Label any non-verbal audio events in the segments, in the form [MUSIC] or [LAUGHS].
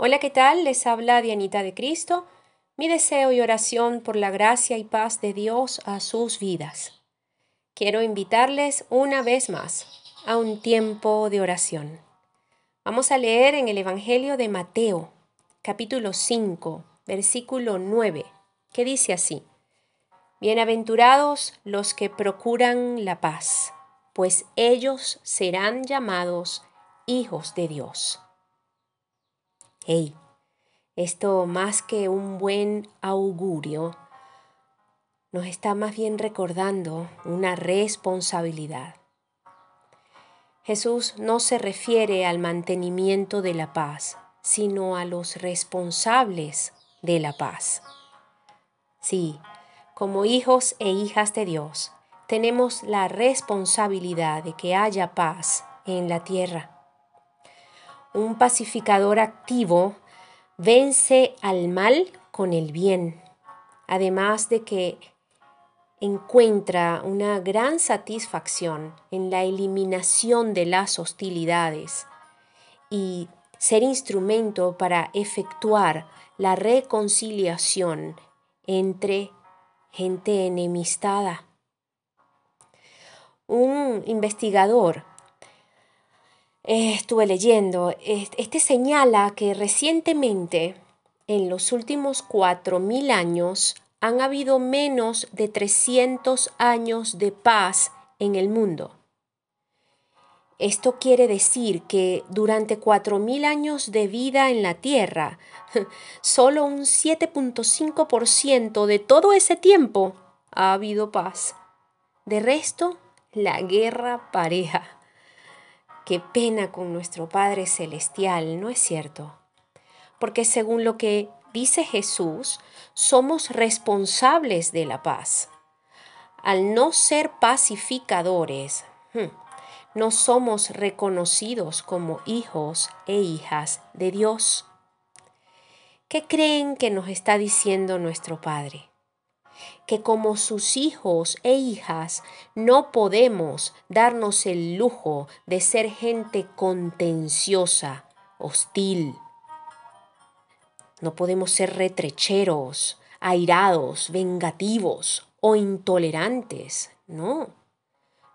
Hola, ¿qué tal? Les habla Dianita de Cristo. Mi deseo y oración por la gracia y paz de Dios a sus vidas. Quiero invitarles una vez más a un tiempo de oración. Vamos a leer en el Evangelio de Mateo, capítulo 5, versículo 9, que dice así. Bienaventurados los que procuran la paz, pues ellos serán llamados hijos de Dios. Hey, esto más que un buen augurio, nos está más bien recordando una responsabilidad. Jesús no se refiere al mantenimiento de la paz, sino a los responsables de la paz. Sí, como hijos e hijas de Dios, tenemos la responsabilidad de que haya paz en la tierra un pacificador activo vence al mal con el bien, además de que encuentra una gran satisfacción en la eliminación de las hostilidades y ser instrumento para efectuar la reconciliación entre gente enemistada. Un investigador eh, estuve leyendo, este señala que recientemente, en los últimos 4.000 años, han habido menos de 300 años de paz en el mundo. Esto quiere decir que durante 4.000 años de vida en la Tierra, [LAUGHS] solo un 7.5% de todo ese tiempo ha habido paz. De resto, la guerra pareja. Qué pena con nuestro Padre Celestial, ¿no es cierto? Porque según lo que dice Jesús, somos responsables de la paz. Al no ser pacificadores, hmm, no somos reconocidos como hijos e hijas de Dios. ¿Qué creen que nos está diciendo nuestro Padre? Que como sus hijos e hijas no podemos darnos el lujo de ser gente contenciosa, hostil. No podemos ser retrecheros, airados, vengativos o intolerantes. No,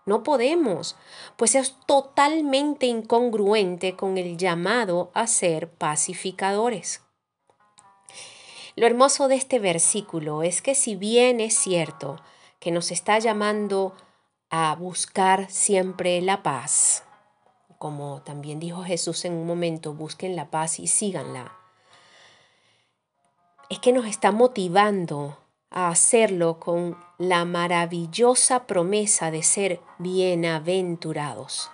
no podemos, pues es totalmente incongruente con el llamado a ser pacificadores. Lo hermoso de este versículo es que si bien es cierto que nos está llamando a buscar siempre la paz, como también dijo Jesús en un momento, busquen la paz y síganla, es que nos está motivando a hacerlo con la maravillosa promesa de ser bienaventurados.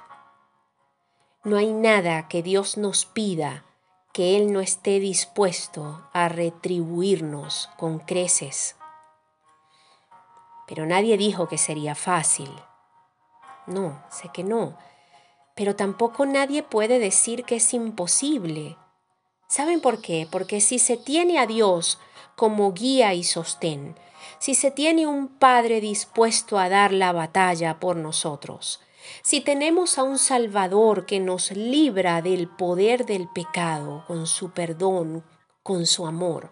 No hay nada que Dios nos pida que Él no esté dispuesto a retribuirnos con creces. Pero nadie dijo que sería fácil. No, sé que no. Pero tampoco nadie puede decir que es imposible. ¿Saben por qué? Porque si se tiene a Dios como guía y sostén, si se tiene un Padre dispuesto a dar la batalla por nosotros, si tenemos a un Salvador que nos libra del poder del pecado con su perdón, con su amor,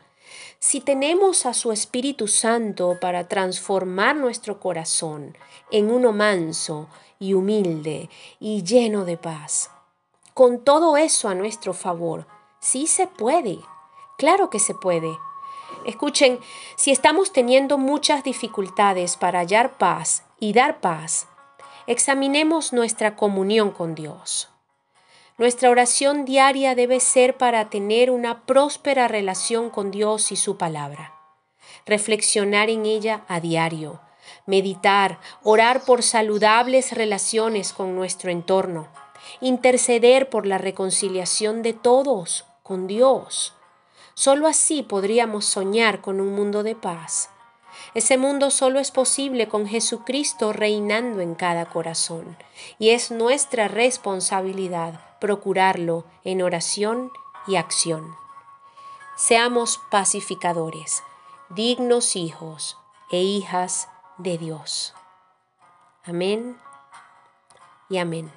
si tenemos a su Espíritu Santo para transformar nuestro corazón en uno manso y humilde y lleno de paz, con todo eso a nuestro favor, sí se puede, claro que se puede. Escuchen, si estamos teniendo muchas dificultades para hallar paz y dar paz, examinemos nuestra comunión con Dios. Nuestra oración diaria debe ser para tener una próspera relación con Dios y su palabra. Reflexionar en ella a diario, meditar, orar por saludables relaciones con nuestro entorno, interceder por la reconciliación de todos con Dios. Solo así podríamos soñar con un mundo de paz ese mundo solo es posible con Jesucristo reinando en cada corazón y es nuestra responsabilidad procurarlo en oración y acción. Seamos pacificadores, dignos hijos e hijas de Dios. Amén y amén.